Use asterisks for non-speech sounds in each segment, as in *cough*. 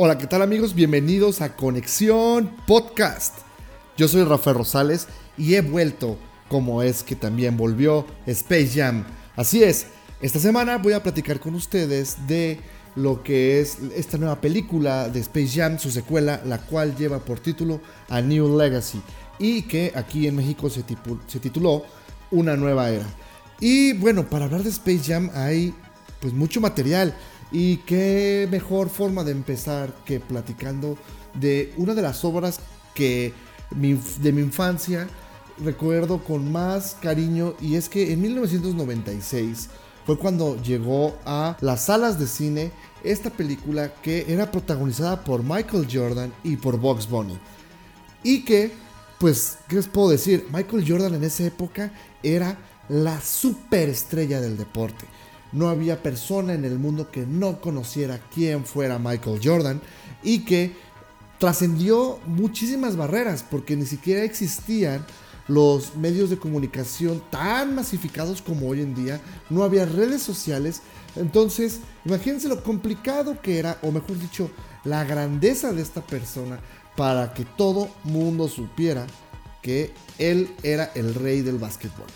Hola, ¿qué tal amigos? Bienvenidos a Conexión Podcast. Yo soy Rafael Rosales y he vuelto, como es que también volvió Space Jam. Así es, esta semana voy a platicar con ustedes de lo que es esta nueva película de Space Jam, su secuela, la cual lleva por título A New Legacy y que aquí en México se, se tituló Una Nueva Era. Y bueno, para hablar de Space Jam hay pues mucho material. Y qué mejor forma de empezar que platicando de una de las obras que de mi infancia recuerdo con más cariño y es que en 1996 fue cuando llegó a las salas de cine esta película que era protagonizada por Michael Jordan y por Bugs Bunny. Y que, pues, ¿qué les puedo decir? Michael Jordan en esa época era la superestrella del deporte no había persona en el mundo que no conociera quién fuera Michael Jordan y que trascendió muchísimas barreras porque ni siquiera existían los medios de comunicación tan masificados como hoy en día, no había redes sociales, entonces imagínense lo complicado que era, o mejor dicho, la grandeza de esta persona para que todo mundo supiera que él era el rey del básquetbol.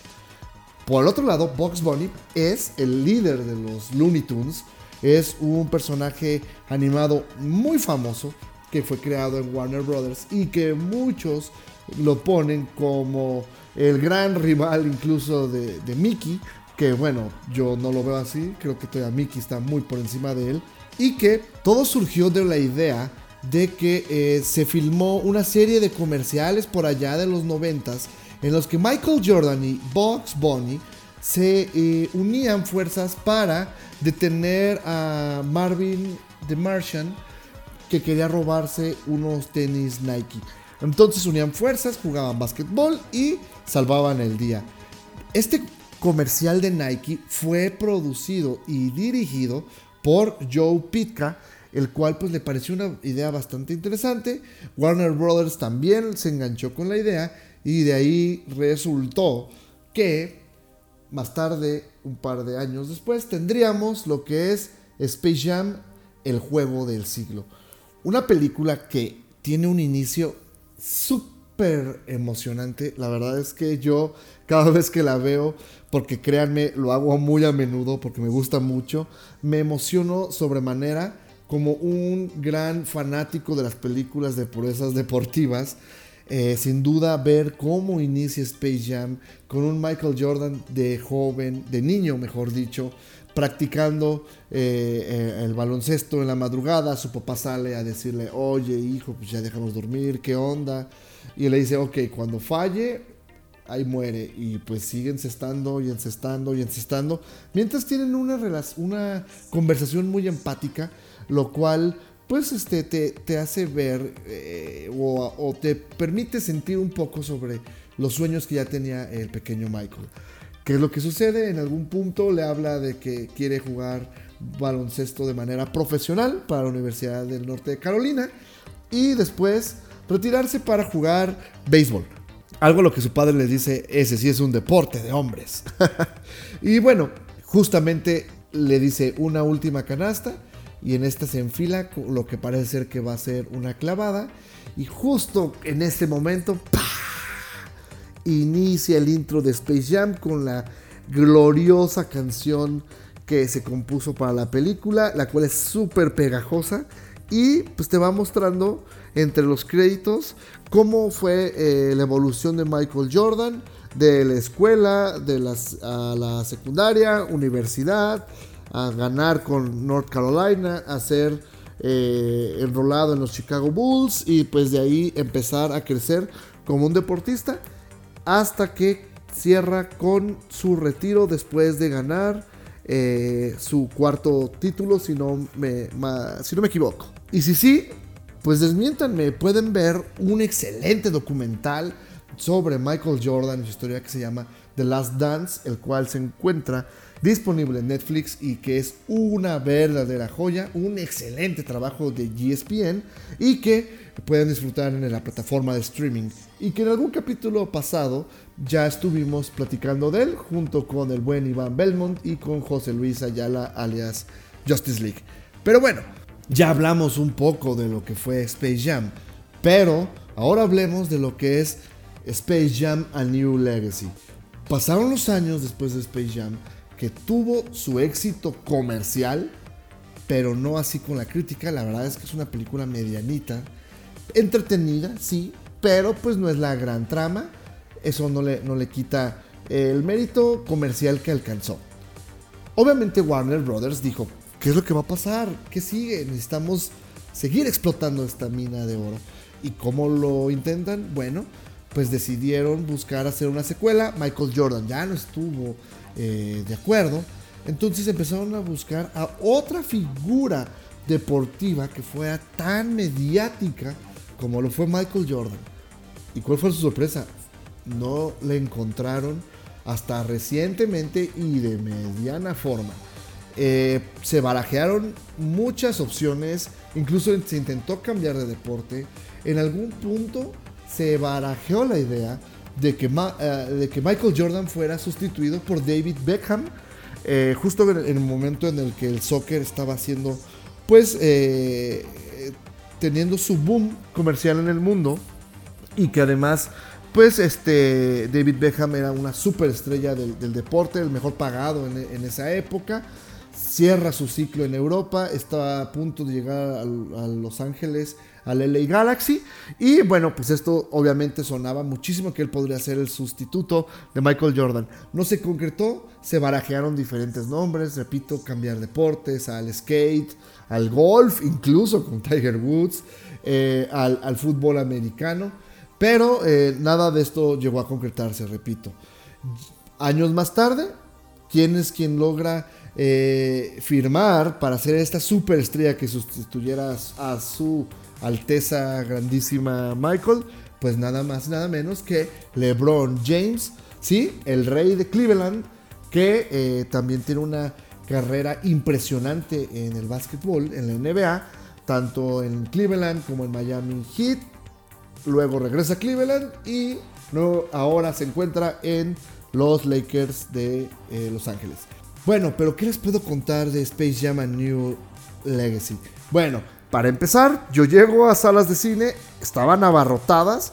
Por el otro lado, Bugs Bunny es el líder de los Looney Tunes. Es un personaje animado muy famoso que fue creado en Warner Brothers y que muchos lo ponen como el gran rival incluso de, Mickey. Que bueno, yo no lo veo así. Creo que todavía Mickey está muy por encima de él. Y que todo surgió de la idea de que eh, se filmó una serie de comerciales por allá de los noventas en los que Michael Jordan y Bugs Bunny se eh, unían fuerzas para detener a Marvin the Martian que quería robarse unos tenis Nike. Entonces unían fuerzas, jugaban básquetbol y salvaban el día. Este comercial de Nike fue producido y dirigido por Joe Pitka, el cual pues le pareció una idea bastante interesante. Warner Brothers también se enganchó con la idea y de ahí resultó que más tarde, un par de años después, tendríamos lo que es Space Jam, el juego del siglo. Una película que tiene un inicio súper emocionante. La verdad es que yo cada vez que la veo, porque créanme, lo hago muy a menudo porque me gusta mucho, me emociono sobremanera como un gran fanático de las películas de purezas deportivas. Eh, sin duda ver cómo inicia Space Jam con un Michael Jordan de joven, de niño mejor dicho, practicando eh, eh, el baloncesto en la madrugada, su papá sale a decirle, oye hijo, pues ya déjanos dormir, ¿qué onda? Y le dice, ok, cuando falle, ahí muere. Y pues sigue encestando y encestando y encestando. Mientras tienen una, una conversación muy empática, lo cual pues este, te, hace ver eh, o, te permite sentir un poco sobre los sueños que ya tenía el pequeño Michael. ¿Qué es lo que sucede? En algún punto le habla de que quiere jugar baloncesto de manera profesional para la Universidad del Norte de Carolina y después retirarse para jugar béisbol. Algo lo que su padre les dice, ese sí es un deporte de hombres. *laughs* y bueno, justamente le dice una última canasta y en esta se enfila lo que parece ser que va a ser una clavada. Y justo en este momento inicia el intro de Space Jam con la gloriosa canción que se compuso para la película, la cual es súper pegajosa. Y pues te va mostrando entre los créditos cómo fue eh, la evolución de Michael Jordan de la escuela, de a la secundaria, universidad, a ganar con North Carolina, a ser eh, enrolado en los Chicago Bulls y pues de ahí empezar a crecer como un deportista hasta que cierra con su retiro después de ganar eh, su cuarto título, si no, me, si no me equivoco. Y si sí, pues desmiéntanme, pueden ver un excelente documental sobre Michael Jordan su historia que se llama The Last Dance, el cual se encuentra disponible en Netflix y que es una verdadera joya, un excelente trabajo de GSPN y que pueden disfrutar en la plataforma de streaming y que en algún capítulo pasado ya estuvimos platicando de él junto con el buen Iván Belmont y con José Luis Ayala alias Justice League. Pero bueno, ya hablamos un poco de lo que fue Space Jam, pero ahora hablemos de lo que es Space Jam A New Legacy. Pasaron los años después de Space Jam que tuvo su éxito comercial, pero no así con la crítica. La verdad es que es una película medianita, entretenida, sí, pero pues no es la gran trama. Eso no le, no le quita el mérito comercial que alcanzó. Obviamente Warner Brothers dijo, ¿qué es lo que va a pasar? ¿Qué sigue? Necesitamos seguir explotando esta mina de oro. ¿Y cómo lo intentan? Bueno, pues decidieron buscar hacer una secuela. Michael Jordan ya no estuvo eh, de acuerdo. Entonces empezaron a buscar a otra figura deportiva que fuera tan mediática como lo fue Michael Jordan. ¿Y cuál fue su sorpresa? No le encontraron hasta recientemente y de mediana forma. Eh, se barajearon muchas opciones, incluso se intentó cambiar de deporte. En algún punto se barajeó la idea de que, eh, de que Michael Jordan fuera sustituido por David Beckham, eh, justo en el momento en el que el soccer estaba haciendo, pues, eh, teniendo su boom comercial en el mundo y que además, pues, este, David Beckham era una superestrella del, deporte, el mejor pagado en, esa época. Cierra su ciclo en Europa, está a punto de llegar a Los Ángeles al LA Galaxy. Y bueno, pues esto obviamente sonaba muchísimo que él podría ser el sustituto de Michael Jordan. No se concretó, se barajearon diferentes nombres, repito, cambiar deportes, al skate, al golf, incluso con Tiger Woods, eh, al, al, fútbol americano. Pero eh, nada de esto llegó a concretarse, repito. Años más tarde, ¿quién es quien logra eh, firmar para ser esta superestrella que sustituyera a su Alteza grandísima Michael, pues nada más nada menos que LeBron James, ¿sí? El rey de Cleveland, que eh, también tiene una carrera impresionante en el básquetbol, en la NBA, tanto en Cleveland como en Miami Heat. Luego regresa a Cleveland y ahora se encuentra en los Lakers de eh, Los Ángeles. Bueno, pero ¿qué les puedo contar de Space Jam a New Legacy? Bueno, para empezar, yo llego a salas de cine, estaban abarrotadas,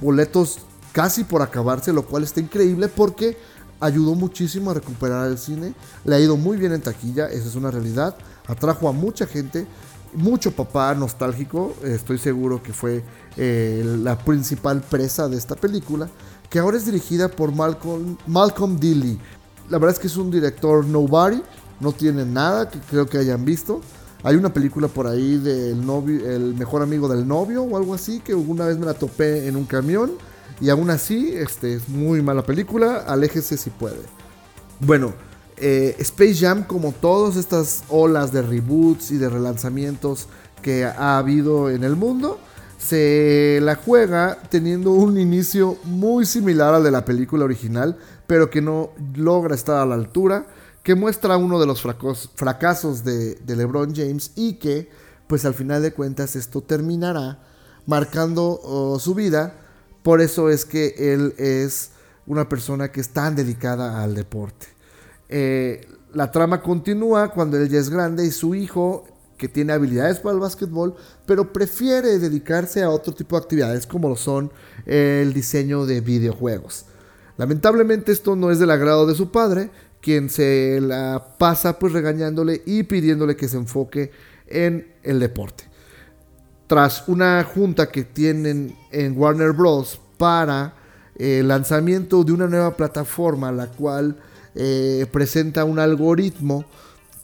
boletos casi por acabarse, lo cual está increíble porque ayudó muchísimo a recuperar el cine, le ha ido muy bien en taquilla, esa es una realidad, atrajo a mucha gente, mucho papá nostálgico, estoy seguro que fue eh, la principal presa de esta película, que ahora es dirigida por Malcolm, Malcolm. La verdad es que es un director nobody, no tiene nada que creo que hayan visto. Hay una película por ahí del novio, el mejor amigo del novio o algo así, que una vez me la topé en un camión. Y aún así, este, es muy mala película. Aléjese si puede. Bueno, eh, Space Jam, como todas estas olas de reboots y de relanzamientos que ha habido en el mundo, se la juega teniendo un inicio muy similar al de la película original, pero que no logra estar a la altura que muestra uno de los fracasos de, LeBron James y que, pues al final de cuentas, esto terminará marcando su vida. Por eso es que él es una persona que es tan dedicada al deporte. Eh, la trama continúa cuando él ya es grande y su hijo, que tiene habilidades para el básquetbol, pero prefiere dedicarse a otro tipo de actividades como lo son el diseño de videojuegos. Lamentablemente esto no es del agrado de su padre, quien se la pasa pues regañándole y pidiéndole que se enfoque en el deporte. Tras una junta que tienen en Warner Bros. para el lanzamiento de una nueva plataforma, la cual eh, presenta un algoritmo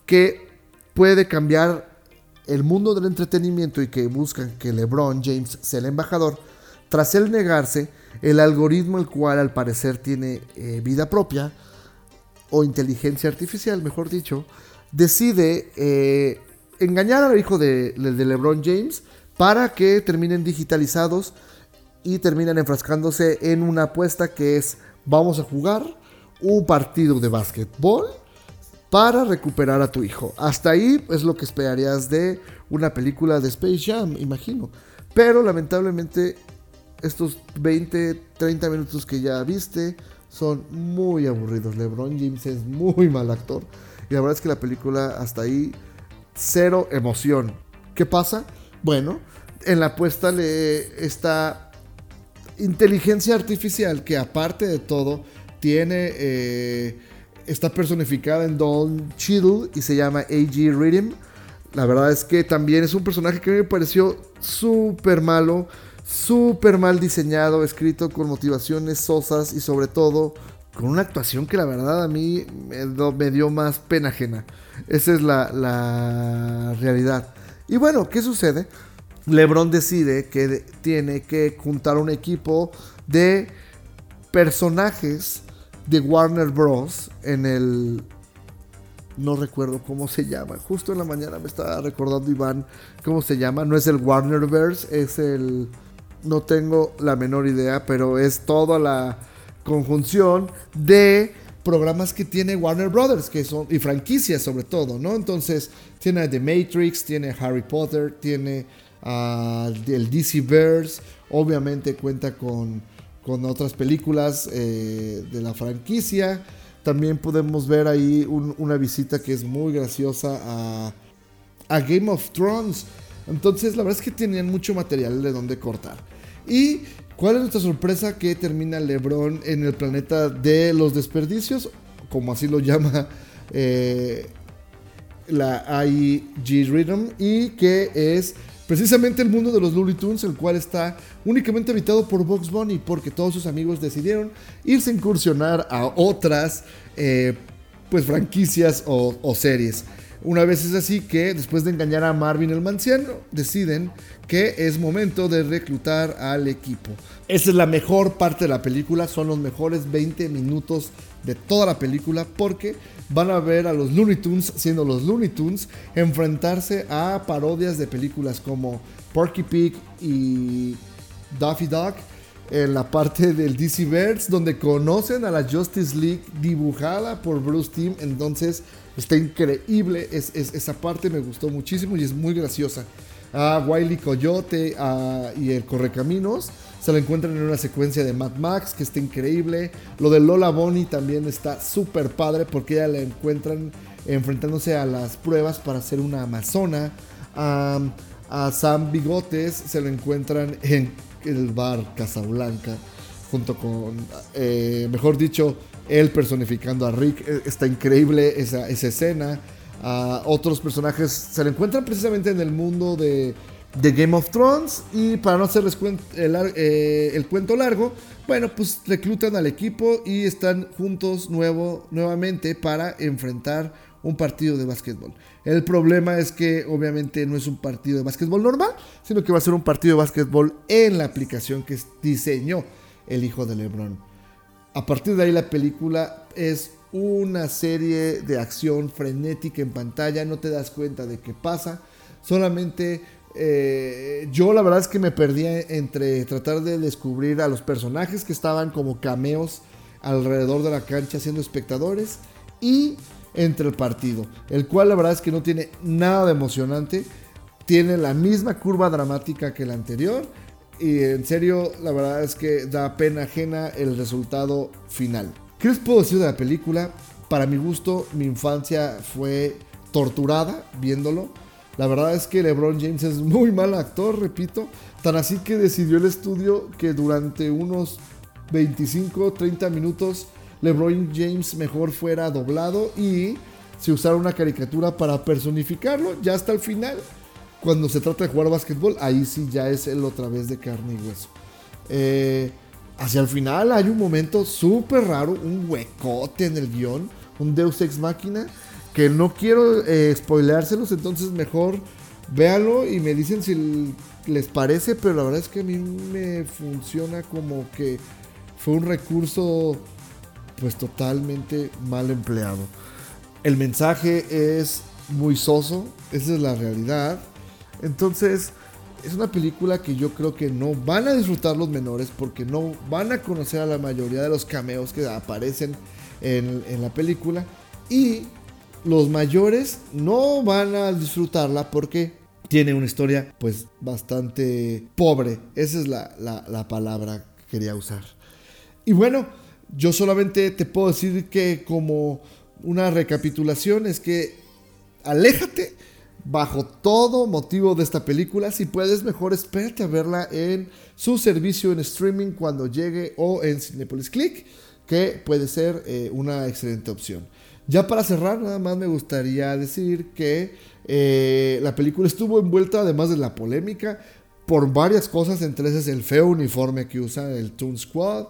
que puede cambiar el mundo del entretenimiento y que buscan que LeBron James sea el embajador, tras él negarse, el algoritmo, el cual al parecer tiene eh, vida propia, o inteligencia artificial, mejor dicho, decide eh, engañar al hijo de, LeBron James para que terminen digitalizados y terminan enfrascándose en una apuesta que es vamos a jugar un partido de básquetbol para recuperar a tu hijo. Hasta ahí es lo que esperarías de una película de Space Jam, imagino. Pero lamentablemente estos 20, 30 minutos que ya viste son muy aburridos. LeBron James es muy mal actor. Y la verdad es que la película hasta ahí, cero emoción. ¿Qué pasa? Bueno, en la apuesta le está inteligencia artificial que aparte de todo tiene... Eh, está personificada en Don Cheadle y se llama A.G. Rhythm. La verdad es que también es un personaje que me pareció súper malo, súper mal diseñado, escrito con motivaciones sosas y sobre todo con una actuación que la verdad a mí me, dio más pena ajena. Esa es la, la realidad. Y bueno, ¿qué sucede? LeBron decide que tiene que juntar un equipo de personajes de Warner Bros. en el... No recuerdo cómo se llama. Justo en la mañana me estaba recordando Iván cómo se llama. No es el Warnerverse, es el... No tengo la menor idea, pero es toda la conjunción de programas que tiene Warner Brothers, que son, y franquicias sobre todo, ¿no? Entonces, tiene The Matrix, tiene Harry Potter, tiene el DC Verse, obviamente cuenta con, con otras películas eh, de la franquicia. También podemos ver ahí una visita que es muy graciosa a, a Game of Thrones. Entonces, la verdad es que tenían mucho material de donde cortar. Y ¿Cuál es nuestra sorpresa que termina LeBron en el planeta de los desperdicios? Como así lo llama *laughs* eh, la AIG Rhythm. Y que es precisamente el mundo de los Looney Tunes, el cual está únicamente habitado por Box Bunny, porque todos sus amigos decidieron irse a incursionar a otras eh, pues franquicias o series. Una vez es así que después de engañar a Marvin el Manciano, deciden que es momento de reclutar al equipo. Esa es la mejor parte de la película, son los mejores 20 minutos de toda la película porque van a ver a los Looney Tunes, siendo los Looney Tunes, enfrentarse a parodias de películas como Porky Pig y Daffy Duck en la parte del DC Verse, donde conocen a la Justice League dibujada por Bruce Timm. Entonces está increíble, es, esa parte me gustó muchísimo y es muy graciosa. A Wiley Coyote y el Correcaminos se la encuentran en una secuencia de Mad Max que está increíble. Lo de Lola Bonnie también está súper padre porque ella la encuentran enfrentándose a las pruebas para ser una amazona. a Sam Bigotes se lo encuentran en el bar Casablanca, junto con, eh, mejor dicho, él personificando a Rick. Eh, está increíble esa, escena. Otros personajes se le encuentran precisamente en el mundo de, Game of Thrones. Y para no hacerles el, eh, el, cuento largo, bueno, pues reclutan al equipo y están juntos nuevo, nuevamente para enfrentar un partido de básquetbol. El problema es que obviamente no es un partido de básquetbol normal, sino que va a ser un partido de básquetbol en la aplicación que diseñó el hijo de LeBron. A partir de ahí la película es una serie de acción frenética en pantalla, no te das cuenta de qué pasa, solamente eh, yo la verdad es que me perdí entre tratar de descubrir a los personajes que estaban como cameos alrededor de la cancha siendo espectadores y entre el partido, el cual la verdad es que no tiene nada de emocionante, tiene la misma curva dramática que el anterior y en serio la verdad es que da pena ajena el resultado final. ¿Qué les puedo decir de la película? Para mi gusto, mi infancia fue torturada viéndolo. La verdad es que LeBron James es muy mal actor, repito. Tan así que decidió el estudio que durante unos 25, 30 minutos LeBron James mejor fuera doblado y se usara una caricatura para personificarlo. Ya hasta el final, cuando se trata de jugar básquetbol, ahí sí ya es él otra vez de carne y hueso. Eh, hacia el final hay un momento súper raro, un huecote en el guion, un Deus Ex Máquina, que no quiero eh, spoileárselos, entonces mejor véanlo y me dicen si les parece, pero la verdad es que a mí me funciona como que fue un recurso pues totalmente mal empleado. El mensaje es muy soso, esa es la realidad. Entonces, es una película que yo creo que no van a disfrutar los menores porque no van a conocer a la mayoría de los cameos que aparecen en, en la película. Y los mayores no van a disfrutarla porque tiene una historia pues bastante pobre. Esa es la, la, palabra que quería usar. Y bueno, yo solamente te puedo decir que como una recapitulación es que aléjate bajo todo motivo de esta película. Si puedes, mejor espérate a verla en su servicio en streaming cuando llegue o en Cinepolis Click, que puede ser eh, una excelente opción. Ya para cerrar, nada más me gustaría decir que eh, la película estuvo envuelta, además de la polémica, por varias cosas, entre esas el feo uniforme que usa el Toon Squad.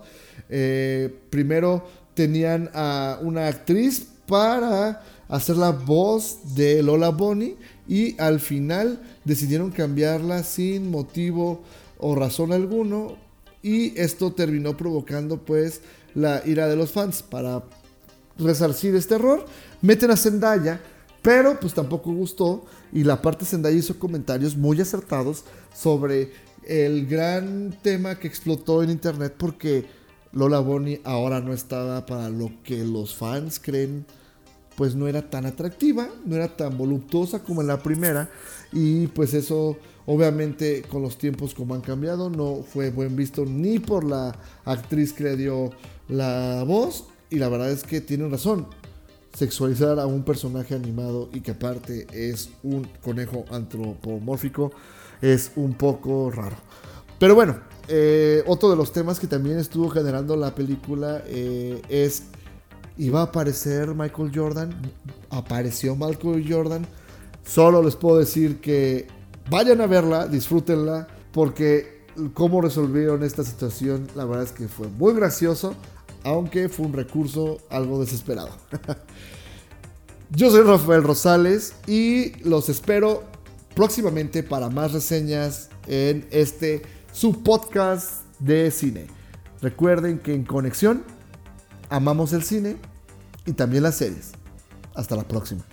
Eh, primero tenían a una actriz para hacer la voz de Lola Bonnie y al final decidieron cambiarla sin motivo o razón alguno y esto terminó provocando pues la ira de los fans para resarcir este error. Meten a Zendaya, pero pues tampoco gustó. Y la parte Zendaya hizo comentarios muy acertados sobre el gran tema que explotó en internet porque Lola Bonnie ahora no estaba para lo que los fans creen. Pues no era tan atractiva, no era tan voluptuosa como en la primera. Y pues eso, obviamente, con los tiempos como han cambiado, no fue buen visto ni por la actriz que le dio la voz, y la verdad es que tienen razón. Sexualizar a un personaje animado y que aparte es un conejo antropomórfico es un poco raro. Pero bueno, eh, otro de los temas que también estuvo generando la película eh, es, ¿iba a aparecer Michael Jordan? Apareció Michael Jordan. Solo les puedo decir que vayan a verla, disfrútenla, porque cómo resolvieron esta situación, la verdad es que fue muy gracioso aunque fue un recurso algo desesperado. *laughs* Yo soy Rafael Rosales y los espero próximamente para más reseñas en este su podcast de cine. Recuerden que en Conexión amamos el cine y también las series. Hasta la próxima.